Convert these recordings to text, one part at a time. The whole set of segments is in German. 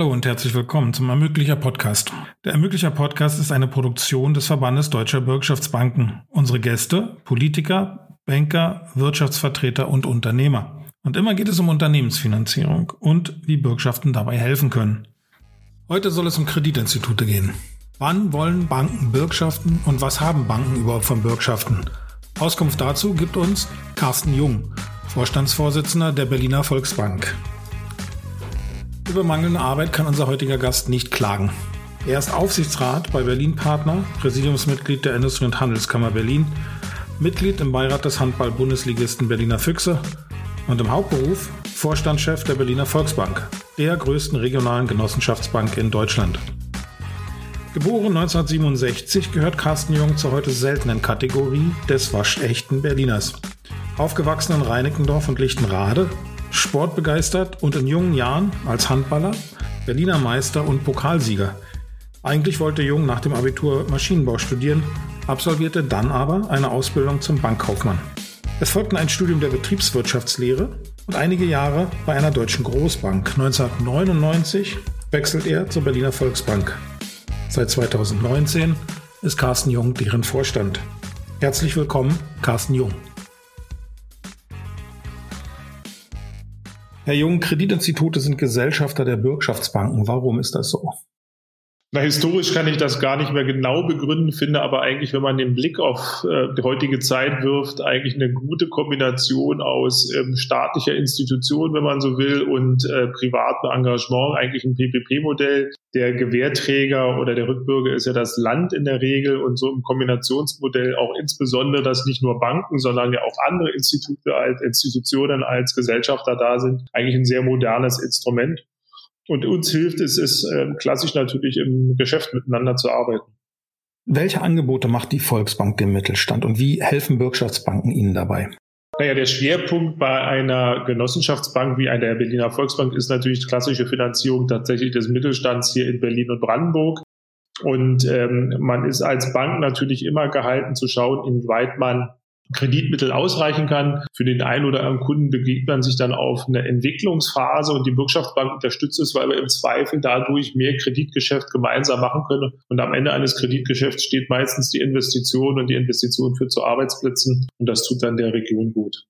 Hallo und herzlich willkommen zum Ermöglicher Podcast. Der Ermöglicher Podcast ist eine Produktion des Verbandes Deutscher Bürgschaftsbanken. Unsere Gäste, Politiker, Banker, Wirtschaftsvertreter und Unternehmer. Und immer geht es um Unternehmensfinanzierung und wie Bürgschaften dabei helfen können. Heute soll es um Kreditinstitute gehen. Wann wollen Banken Bürgschaften und was haben Banken überhaupt von Bürgschaften? Auskunft dazu gibt uns Carsten Jung, Vorstandsvorsitzender der Berliner Volksbank. Über mangelnde Arbeit kann unser heutiger Gast nicht klagen. Er ist Aufsichtsrat bei Berlin Partner, Präsidiumsmitglied der Industrie- und Handelskammer Berlin, Mitglied im Beirat des Handball-Bundesligisten Berliner Füchse und im Hauptberuf Vorstandschef der Berliner Volksbank, der größten regionalen Genossenschaftsbank in Deutschland. Geboren 1967 gehört Carsten Jung zur heute seltenen Kategorie des waschechten Berliners. Aufgewachsen in Reinickendorf und Lichtenrade sportbegeistert und in jungen Jahren als Handballer, Berliner Meister und Pokalsieger. Eigentlich wollte Jung nach dem Abitur Maschinenbau studieren, absolvierte dann aber eine Ausbildung zum Bankkaufmann. Es folgten ein Studium der Betriebswirtschaftslehre und einige Jahre bei einer deutschen Großbank. 1999 wechselt er zur Berliner Volksbank. Seit 2019 ist Carsten Jung deren Vorstand. Herzlich willkommen, Carsten Jung. Herr Jung, Kreditinstitute sind Gesellschafter der Bürgschaftsbanken. Warum ist das so? Na, historisch kann ich das gar nicht mehr genau begründen, finde aber eigentlich, wenn man den Blick auf äh, die heutige Zeit wirft, eigentlich eine gute Kombination aus ähm, staatlicher Institution, wenn man so will, und äh, privatem Engagement, eigentlich ein PPP-Modell. Der Gewährträger oder der Rückbürger ist ja das Land in der Regel und so im Kombinationsmodell auch insbesondere, dass nicht nur Banken, sondern ja auch andere Institute als Institutionen als Gesellschafter da sind, eigentlich ein sehr modernes Instrument. Und uns hilft es, es äh, klassisch natürlich im Geschäft miteinander zu arbeiten. Welche Angebote macht die Volksbank dem Mittelstand und wie helfen Bürgschaftsbanken Ihnen dabei? Naja, der Schwerpunkt bei einer Genossenschaftsbank wie einer der Berliner Volksbank ist natürlich klassische Finanzierung tatsächlich des Mittelstands hier in Berlin und Brandenburg. Und ähm, man ist als Bank natürlich immer gehalten zu schauen, inwieweit man Kreditmittel ausreichen kann. Für den einen oder anderen Kunden begegnet man sich dann auf eine Entwicklungsphase und die Bürgschaftsbank unterstützt es, weil wir im Zweifel dadurch mehr Kreditgeschäft gemeinsam machen können. Und am Ende eines Kreditgeschäfts steht meistens die Investition und die Investition führt zu Arbeitsplätzen und das tut dann der Region gut.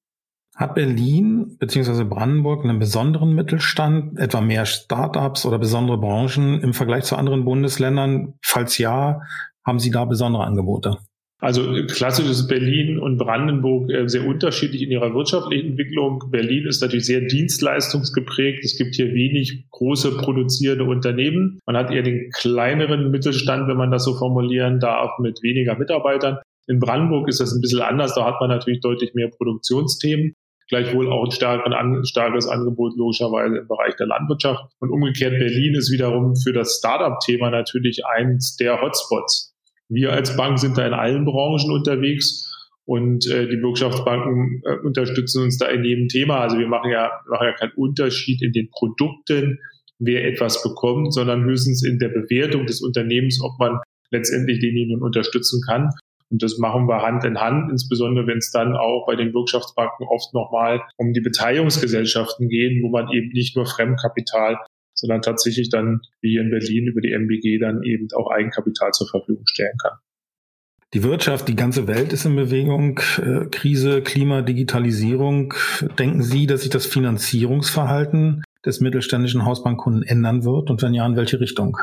Hat Berlin bzw. Brandenburg einen besonderen Mittelstand, etwa mehr Startups oder besondere Branchen im Vergleich zu anderen Bundesländern? Falls ja, haben Sie da besondere Angebote? Also klassisch ist Berlin und Brandenburg äh, sehr unterschiedlich in ihrer wirtschaftlichen Entwicklung. Berlin ist natürlich sehr dienstleistungsgeprägt. Es gibt hier wenig große produzierende Unternehmen. Man hat eher den kleineren Mittelstand, wenn man das so formulieren darf, mit weniger Mitarbeitern. In Brandenburg ist das ein bisschen anders. Da hat man natürlich deutlich mehr Produktionsthemen. Gleichwohl auch ein stärkeren, starkes Angebot logischerweise im Bereich der Landwirtschaft. Und umgekehrt Berlin ist wiederum für das Startup-Thema natürlich eins der Hotspots. Wir als Bank sind da in allen Branchen unterwegs und äh, die Bürgschaftsbanken äh, unterstützen uns da in jedem Thema. Also wir machen ja, machen ja keinen Unterschied in den Produkten, wer etwas bekommt, sondern höchstens in der Bewertung des Unternehmens, ob man letztendlich denjenigen unterstützen kann. Und das machen wir Hand in Hand, insbesondere wenn es dann auch bei den Wirtschaftsbanken oft nochmal um die Beteiligungsgesellschaften geht, wo man eben nicht nur Fremdkapital sondern tatsächlich dann wie in Berlin über die MBG dann eben auch Eigenkapital zur Verfügung stellen kann. Die Wirtschaft, die ganze Welt ist in Bewegung. Äh, Krise, Klima, Digitalisierung. Denken Sie, dass sich das Finanzierungsverhalten des mittelständischen Hausbankkunden ändern wird? Und wenn ja, in welche Richtung?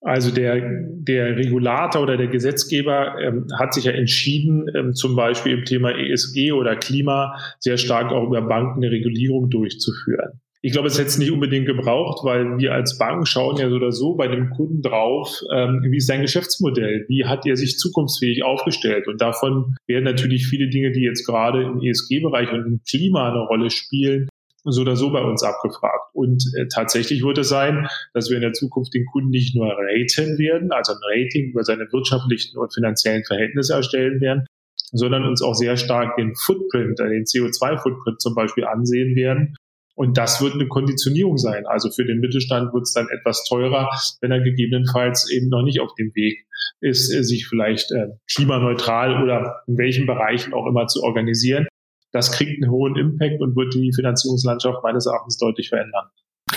Also der, der Regulator oder der Gesetzgeber ähm, hat sich ja entschieden, ähm, zum Beispiel im Thema ESG oder Klima sehr stark auch über Banken eine Regulierung durchzuführen. Ich glaube, es hätte es nicht unbedingt gebraucht, weil wir als Bank schauen ja so oder so bei dem Kunden drauf, ähm, wie ist sein Geschäftsmodell, wie hat er sich zukunftsfähig aufgestellt. Und davon werden natürlich viele Dinge, die jetzt gerade im ESG-Bereich und im Klima eine Rolle spielen, so oder so bei uns abgefragt. Und äh, tatsächlich wird es sein, dass wir in der Zukunft den Kunden nicht nur raten werden, also ein Rating über seine wirtschaftlichen und finanziellen Verhältnisse erstellen werden, sondern uns auch sehr stark den Footprint, äh, den CO2-Footprint zum Beispiel ansehen werden und das wird eine Konditionierung sein. Also für den Mittelstand wird es dann etwas teurer, wenn er gegebenenfalls eben noch nicht auf dem Weg ist, äh, sich vielleicht äh, klimaneutral oder in welchen Bereichen auch immer zu organisieren. Das kriegt einen hohen Impact und wird die Finanzierungslandschaft meines Erachtens deutlich verändern.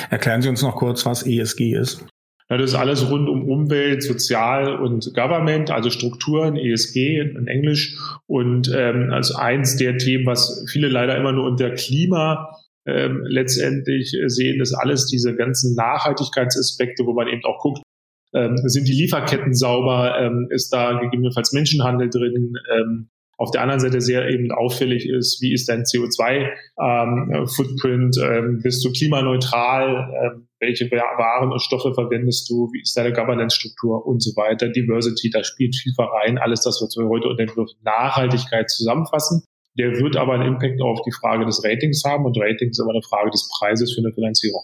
Erklären Sie uns noch kurz, was ESG ist. Ja, das ist alles rund um Umwelt, Sozial und Government, also Strukturen, ESG in Englisch. Und ähm, als eins der Themen, was viele leider immer nur unter Klima ähm, letztendlich sehen, ist alles diese ganzen Nachhaltigkeitsaspekte, wo man eben auch guckt, ähm, sind die Lieferketten sauber, ähm, ist da gegebenenfalls Menschenhandel drin, ähm, auf der anderen Seite sehr eben auffällig ist, wie ist dein CO2-Footprint, ähm, ähm, bist du klimaneutral, ähm, welche Waren und Stoffe verwendest du, wie ist deine Governance-Struktur und so weiter, Diversity, da spielt viel rein, alles das, was wir heute unter dem Begriff Nachhaltigkeit zusammenfassen. Der wird aber einen Impact auf die Frage des Ratings haben und Ratings ist aber eine Frage des Preises für eine Finanzierung.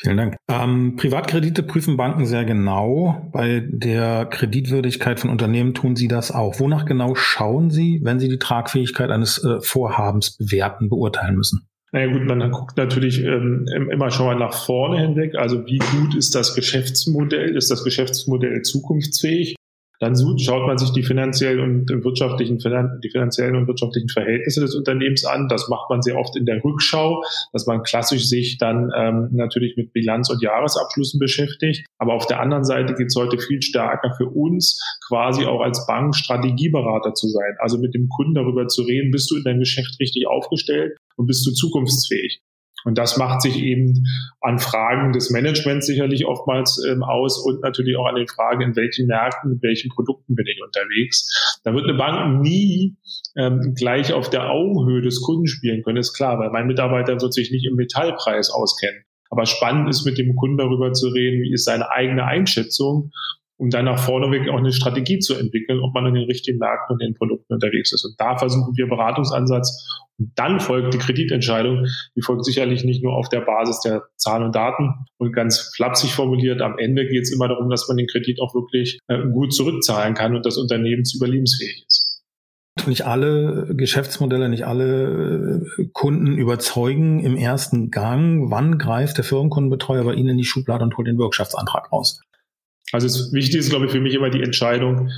Vielen Dank. Ähm, Privatkredite prüfen Banken sehr genau. Bei der Kreditwürdigkeit von Unternehmen tun Sie das auch. Wonach genau schauen Sie, wenn Sie die Tragfähigkeit eines äh, Vorhabens bewerten, beurteilen müssen? Naja gut, man guckt natürlich ähm, immer schon mal nach vorne hinweg. Also wie gut ist das Geschäftsmodell? Ist das Geschäftsmodell zukunftsfähig? Dann schaut man sich die finanziellen und wirtschaftlichen, die finanziellen und wirtschaftlichen Verhältnisse des Unternehmens an. Das macht man sehr oft in der Rückschau, dass man klassisch sich dann ähm, natürlich mit Bilanz und Jahresabschlüssen beschäftigt. Aber auf der anderen Seite geht es heute viel stärker für uns, quasi auch als Bank Strategieberater zu sein. Also mit dem Kunden darüber zu reden, bist du in deinem Geschäft richtig aufgestellt und bist du zukunftsfähig. Und das macht sich eben an Fragen des Managements sicherlich oftmals ähm, aus und natürlich auch an den Fragen, in welchen Märkten, mit welchen Produkten bin ich unterwegs. Da wird eine Bank nie ähm, gleich auf der Augenhöhe des Kunden spielen können, ist klar, weil mein Mitarbeiter wird sich nicht im Metallpreis auskennen. Aber spannend ist, mit dem Kunden darüber zu reden, wie ist seine eigene Einschätzung um dann nach vorne weg auch eine Strategie zu entwickeln, ob man in den richtigen Märkten und den Produkten unterwegs ist. Und da versuchen wir Beratungsansatz und dann folgt die Kreditentscheidung. Die folgt sicherlich nicht nur auf der Basis der Zahlen und Daten und ganz flapsig formuliert. Am Ende geht es immer darum, dass man den Kredit auch wirklich äh, gut zurückzahlen kann und das Unternehmen überlebensfähig ist nicht alle Geschäftsmodelle, nicht alle äh, Kunden überzeugen im ersten Gang. Wann greift der Firmenkundenbetreuer bei Ihnen in die Schublade und holt den Bürgschaftsantrag raus? Also es wichtig ist, glaube ich, für mich immer die Entscheidung,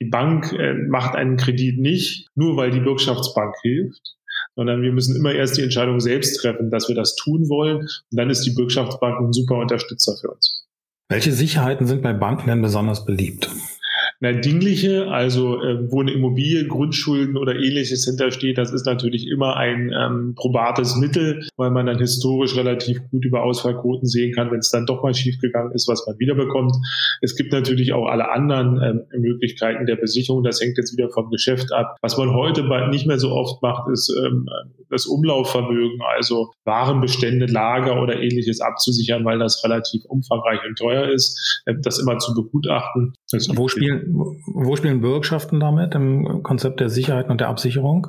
die Bank äh, macht einen Kredit nicht, nur weil die Bürgschaftsbank hilft, sondern wir müssen immer erst die Entscheidung selbst treffen, dass wir das tun wollen. Und dann ist die Bürgschaftsbank ein super Unterstützer für uns. Welche Sicherheiten sind bei Banken denn besonders beliebt? Na, dingliche, also äh, wo eine Immobilie, Grundschulden oder ähnliches hintersteht, das ist natürlich immer ein ähm, probates Mittel, weil man dann historisch relativ gut über Ausfallquoten sehen kann, wenn es dann doch mal schiefgegangen ist, was man wiederbekommt. Es gibt natürlich auch alle anderen ähm, Möglichkeiten der Besicherung. Das hängt jetzt wieder vom Geschäft ab. Was man heute nicht mehr so oft macht, ist ähm, das Umlaufvermögen, also Warenbestände, Lager oder ähnliches abzusichern, weil das relativ umfangreich und teuer ist. Äh, das immer zu begutachten. Wo spielen, wo spielen Bürgschaften damit im Konzept der Sicherheit und der Absicherung?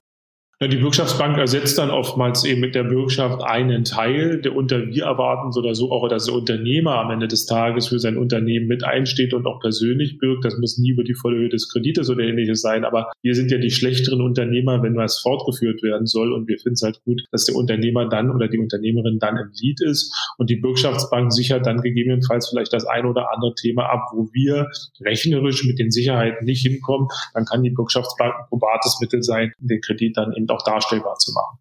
Die Bürgschaftsbank ersetzt dann oftmals eben mit der Bürgschaft einen Teil, der unter wir erwarten oder so auch, dass der Unternehmer am Ende des Tages für sein Unternehmen mit einsteht und auch persönlich bürgt. Das muss nie über die volle Höhe des Kredites oder ähnliches sein. Aber wir sind ja die schlechteren Unternehmer, wenn was fortgeführt werden soll. Und wir finden es halt gut, dass der Unternehmer dann oder die Unternehmerin dann im Lied ist. Und die Bürgschaftsbank sichert dann gegebenenfalls vielleicht das ein oder andere Thema ab, wo wir rechnerisch mit den Sicherheiten nicht hinkommen. Dann kann die Bürgschaftsbank ein probates Mittel sein, den Kredit dann eben auch darstellbar zu machen.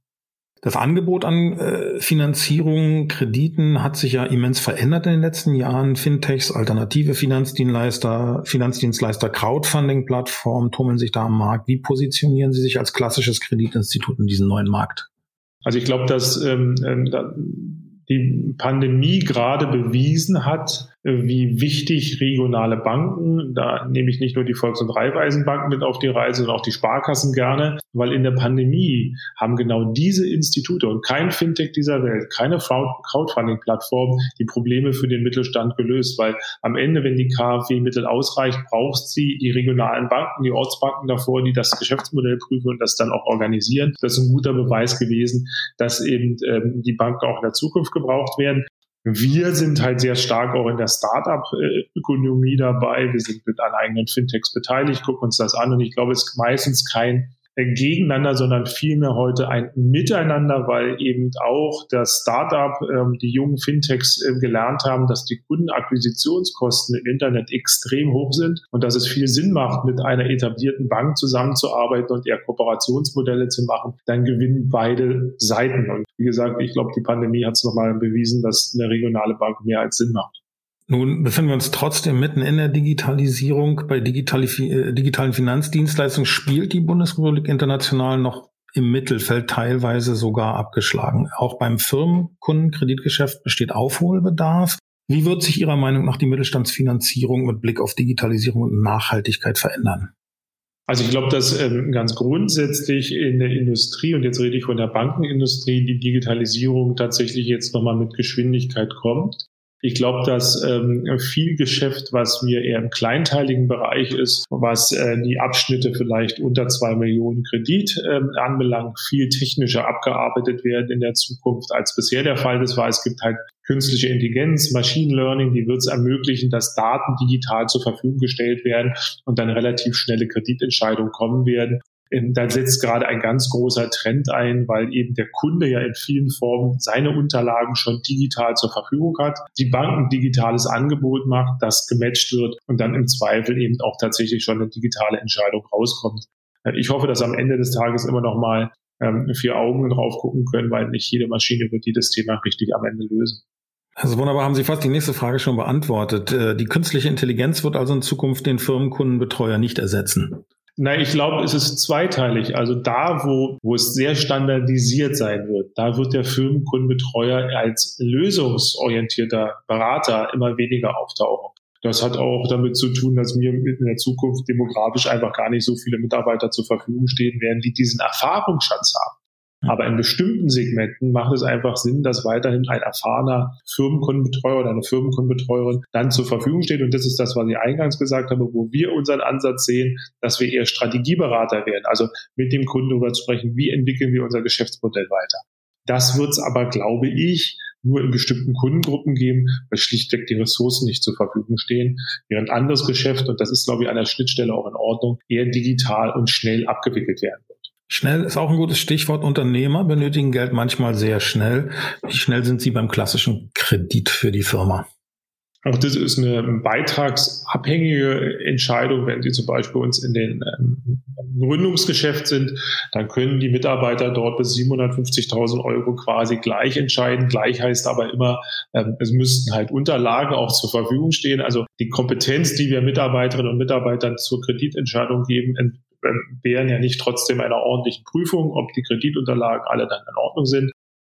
Das Angebot an äh, Finanzierung, Krediten hat sich ja immens verändert in den letzten Jahren. Fintechs, alternative Finanzdienstleister, Finanzdienstleister, Crowdfunding-Plattformen tummeln sich da am Markt. Wie positionieren Sie sich als klassisches Kreditinstitut in diesem neuen Markt? Also ich glaube, dass ähm, ähm die Pandemie gerade bewiesen hat, wie wichtig regionale Banken, da nehme ich nicht nur die Volks- und Raiffeisenbanken mit auf die Reise, sondern auch die Sparkassen gerne, weil in der Pandemie haben genau diese Institute und kein Fintech dieser Welt, keine Crowdfunding-Plattform die Probleme für den Mittelstand gelöst, weil am Ende, wenn die KfW-Mittel ausreicht, braucht sie die regionalen Banken, die Ortsbanken davor, die das Geschäftsmodell prüfen und das dann auch organisieren. Das ist ein guter Beweis gewesen, dass eben ähm, die Banken auch in der Zukunft gebraucht werden. Wir sind halt sehr stark auch in der Startup-Ökonomie dabei. Wir sind mit an eigenen Fintechs beteiligt, gucken uns das an und ich glaube, es ist meistens kein gegeneinander, sondern vielmehr heute ein Miteinander, weil eben auch das Startup, ähm, die jungen Fintechs äh, gelernt haben, dass die Kundenakquisitionskosten im Internet extrem hoch sind und dass es viel Sinn macht, mit einer etablierten Bank zusammenzuarbeiten und eher Kooperationsmodelle zu machen. Dann gewinnen beide Seiten. Und wie gesagt, ich glaube, die Pandemie hat es nochmal bewiesen, dass eine regionale Bank mehr als Sinn macht. Nun befinden wir uns trotzdem mitten in der Digitalisierung. Bei digitali äh, digitalen Finanzdienstleistungen spielt die Bundesrepublik international noch im Mittelfeld, teilweise sogar abgeschlagen. Auch beim Firmenkundenkreditgeschäft besteht Aufholbedarf. Wie wird sich Ihrer Meinung nach die Mittelstandsfinanzierung mit Blick auf Digitalisierung und Nachhaltigkeit verändern? Also ich glaube, dass ähm, ganz grundsätzlich in der Industrie, und jetzt rede ich von der Bankenindustrie, die Digitalisierung tatsächlich jetzt nochmal mit Geschwindigkeit kommt. Ich glaube, dass ähm, viel Geschäft, was wir eher im kleinteiligen Bereich ist, was äh, die Abschnitte vielleicht unter zwei Millionen Kredit ähm, anbelangt, viel technischer abgearbeitet werden in der Zukunft, als bisher der Fall ist, war. Es gibt halt künstliche Intelligenz, Machine Learning, die wird es ermöglichen, dass Daten digital zur Verfügung gestellt werden und dann relativ schnelle Kreditentscheidungen kommen werden. Da setzt gerade ein ganz großer Trend ein, weil eben der Kunde ja in vielen Formen seine Unterlagen schon digital zur Verfügung hat, die Bank ein digitales Angebot macht, das gematcht wird und dann im Zweifel eben auch tatsächlich schon eine digitale Entscheidung rauskommt. Äh, ich hoffe, dass am Ende des Tages immer noch mal ähm, vier Augen drauf gucken können, weil nicht jede Maschine wird jedes Thema richtig am Ende lösen. Also wunderbar, haben Sie fast die nächste Frage schon beantwortet. Äh, die künstliche Intelligenz wird also in Zukunft den Firmenkundenbetreuer nicht ersetzen. Na, ich glaube, es ist zweiteilig. Also da, wo, wo es sehr standardisiert sein wird, da wird der Firmenkundenbetreuer als lösungsorientierter Berater immer weniger auftauchen. Das hat auch damit zu tun, dass mir in der Zukunft demografisch einfach gar nicht so viele Mitarbeiter zur Verfügung stehen werden, die diesen Erfahrungsschatz haben. Aber in bestimmten Segmenten macht es einfach Sinn, dass weiterhin ein erfahrener Firmenkundenbetreuer oder eine Firmenkundenbetreuerin dann zur Verfügung steht. Und das ist das, was ich eingangs gesagt habe, wo wir unseren Ansatz sehen, dass wir eher Strategieberater werden. Also mit dem Kunden darüber zu sprechen, wie entwickeln wir unser Geschäftsmodell weiter. Das wird es aber, glaube ich, nur in bestimmten Kundengruppen geben, weil schlichtweg die Ressourcen nicht zur Verfügung stehen, während anderes Geschäft, und das ist, glaube ich, an der Schnittstelle auch in Ordnung, eher digital und schnell abgewickelt werden. Schnell ist auch ein gutes Stichwort. Unternehmer benötigen Geld manchmal sehr schnell. Wie schnell sind Sie beim klassischen Kredit für die Firma? Auch das ist eine beitragsabhängige Entscheidung. Wenn Sie zum Beispiel uns in den ähm, Gründungsgeschäft sind, dann können die Mitarbeiter dort bis 750.000 Euro quasi gleich entscheiden. Gleich heißt aber immer, ähm, es müssten halt Unterlagen auch zur Verfügung stehen. Also die Kompetenz, die wir Mitarbeiterinnen und Mitarbeitern zur Kreditentscheidung geben, wären ja nicht trotzdem einer ordentlichen Prüfung, ob die Kreditunterlagen alle dann in Ordnung sind.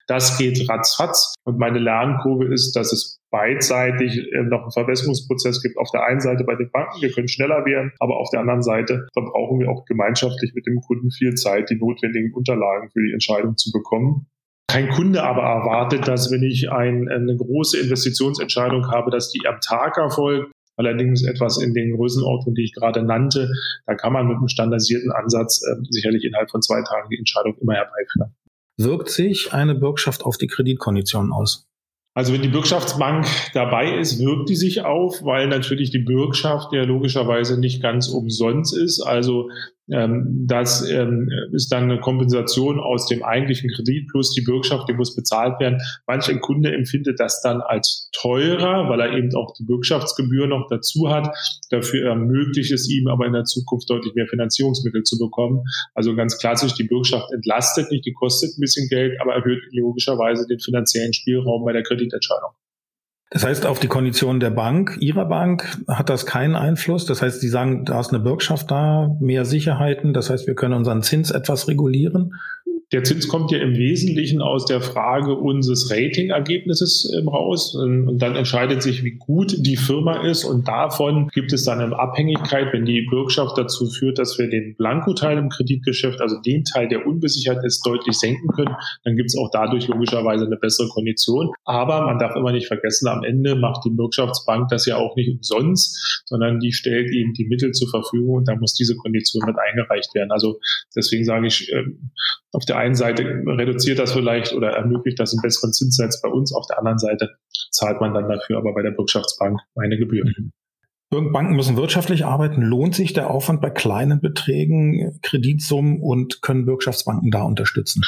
Das geht ratzfatz. Und meine Lernkurve ist, dass es beidseitig äh, noch einen Verbesserungsprozess gibt. Auf der einen Seite bei den Banken, wir können schneller werden, aber auf der anderen Seite verbrauchen wir auch gemeinschaftlich mit dem Kunden viel Zeit, die notwendigen Unterlagen für die Entscheidung zu bekommen. Kein Kunde aber erwartet, dass wenn ich ein, eine große Investitionsentscheidung habe, dass die am Tag erfolgt, Allerdings etwas in den Größenordnungen, die ich gerade nannte, da kann man mit einem standardisierten Ansatz äh, sicherlich innerhalb von zwei Tagen die Entscheidung immer herbeiführen. Wirkt sich eine Bürgschaft auf die Kreditkonditionen aus? Also wenn die Bürgschaftsbank dabei ist, wirkt die sich auf, weil natürlich die Bürgschaft ja logischerweise nicht ganz umsonst ist. Also ähm, das ähm, ist dann eine Kompensation aus dem eigentlichen Kredit plus die Bürgschaft, die muss bezahlt werden. Manch ein Kunde empfindet das dann als teurer, weil er eben auch die Bürgschaftsgebühr noch dazu hat. Dafür ermöglicht es ihm aber in der Zukunft deutlich mehr Finanzierungsmittel zu bekommen. Also ganz klassisch, die Bürgschaft entlastet nicht, die kostet ein bisschen Geld, aber erhöht logischerweise den finanziellen Spielraum bei der Kreditentscheidung. Das heißt, auf die Konditionen der Bank, Ihrer Bank, hat das keinen Einfluss. Das heißt, Sie sagen, da ist eine Bürgschaft da, mehr Sicherheiten. Das heißt, wir können unseren Zins etwas regulieren. Der Zins kommt ja im Wesentlichen aus der Frage unseres Ratingergebnisses ähm, raus. Und dann entscheidet sich, wie gut die Firma ist. Und davon gibt es dann eine Abhängigkeit, wenn die Bürgschaft dazu führt, dass wir den Blankoteil im Kreditgeschäft, also den Teil, der unbesichert ist, deutlich senken können. Dann gibt es auch dadurch logischerweise eine bessere Kondition. Aber man darf immer nicht vergessen, am Ende macht die Bürgschaftsbank das ja auch nicht umsonst, sondern die stellt eben die Mittel zur Verfügung und da muss diese Kondition mit eingereicht werden. Also deswegen sage ich, ähm, auf der einen Seite reduziert das vielleicht oder ermöglicht das einen besseren Zinssatz bei uns, auf der anderen Seite zahlt man dann dafür aber bei der Bürgschaftsbank eine Gebühr. Mhm. Banken müssen wirtschaftlich arbeiten. Lohnt sich der Aufwand bei kleinen Beträgen, Kreditsummen und können Bürgschaftsbanken da unterstützen?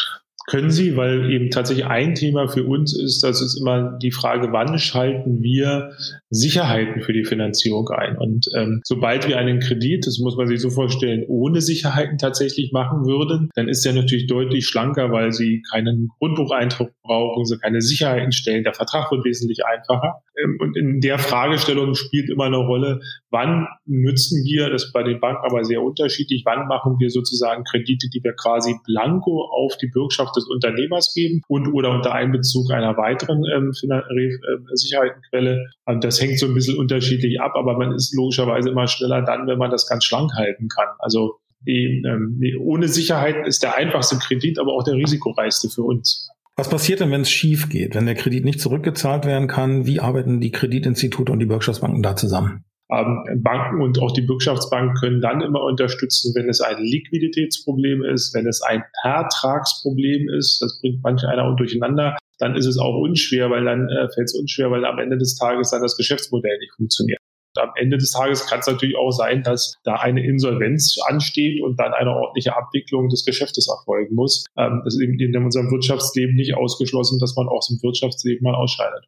Können sie, weil eben tatsächlich ein Thema für uns ist, das ist immer die Frage, wann schalten wir Sicherheiten für die Finanzierung ein? Und ähm, sobald wir einen Kredit, das muss man sich so vorstellen, ohne Sicherheiten tatsächlich machen würden, dann ist der natürlich deutlich schlanker, weil sie keinen Grundbucheintrag brauchen, sie keine Sicherheiten stellen, der Vertrag wird wesentlich einfacher. Ähm, und in der Fragestellung spielt immer eine Rolle, wann nützen wir, das bei den Banken aber sehr unterschiedlich, wann machen wir sozusagen Kredite, die wir quasi blanko auf die Bürgschaft des Unternehmers geben und oder unter Einbezug einer weiteren ähm, äh, Sicherheitenquelle. Und das hängt so ein bisschen unterschiedlich ab, aber man ist logischerweise immer schneller dann, wenn man das ganz schlank halten kann. Also die, ähm, die, ohne Sicherheiten ist der einfachste Kredit, aber auch der risikoreichste für uns. Was passiert denn, wenn es schief geht, wenn der Kredit nicht zurückgezahlt werden kann? Wie arbeiten die Kreditinstitute und die Bürgschaftsbanken da zusammen? Ähm, Banken und auch die Bürgschaftsbank können dann immer unterstützen, wenn es ein Liquiditätsproblem ist, wenn es ein Ertragsproblem ist. Das bringt manch einer auch durcheinander. Dann ist es auch unschwer, weil dann äh, fällt es unschwer, weil am Ende des Tages dann das Geschäftsmodell nicht funktioniert. Und am Ende des Tages kann es natürlich auch sein, dass da eine Insolvenz ansteht und dann eine ordentliche Abwicklung des Geschäftes erfolgen muss. Ähm, das ist eben in unserem Wirtschaftsleben nicht ausgeschlossen, dass man aus dem Wirtschaftsleben mal ausscheidet.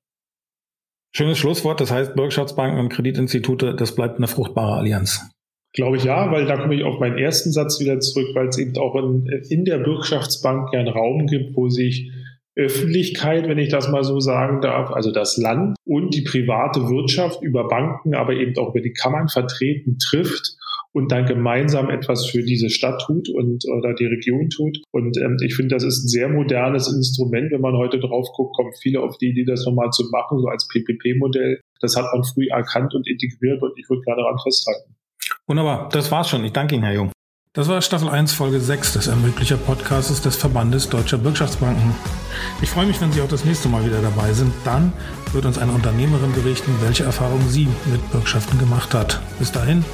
Schönes Schlusswort. Das heißt, Bürgschaftsbanken und Kreditinstitute, das bleibt eine fruchtbare Allianz. Glaube ich ja, weil da komme ich auf meinen ersten Satz wieder zurück, weil es eben auch in, in der Bürgschaftsbank ja einen Raum gibt, wo sich Öffentlichkeit, wenn ich das mal so sagen darf, also das Land und die private Wirtschaft über Banken, aber eben auch über die Kammern vertreten trifft und dann gemeinsam etwas für diese Stadt tut und oder die Region tut. Und ähm, ich finde, das ist ein sehr modernes Instrument. Wenn man heute drauf guckt, kommen viele auf die Idee, das nochmal zu machen, so als PPP-Modell. Das hat man früh erkannt und integriert und ich würde gerne daran festhalten. Wunderbar, das war's schon. Ich danke Ihnen, Herr Jung. Das war Staffel 1, Folge 6 des Ermöglicher Podcasts des Verbandes Deutscher Bürgschaftsbanken. Ich freue mich, wenn Sie auch das nächste Mal wieder dabei sind. Dann wird uns eine Unternehmerin berichten, welche Erfahrungen sie mit Bürgschaften gemacht hat. Bis dahin,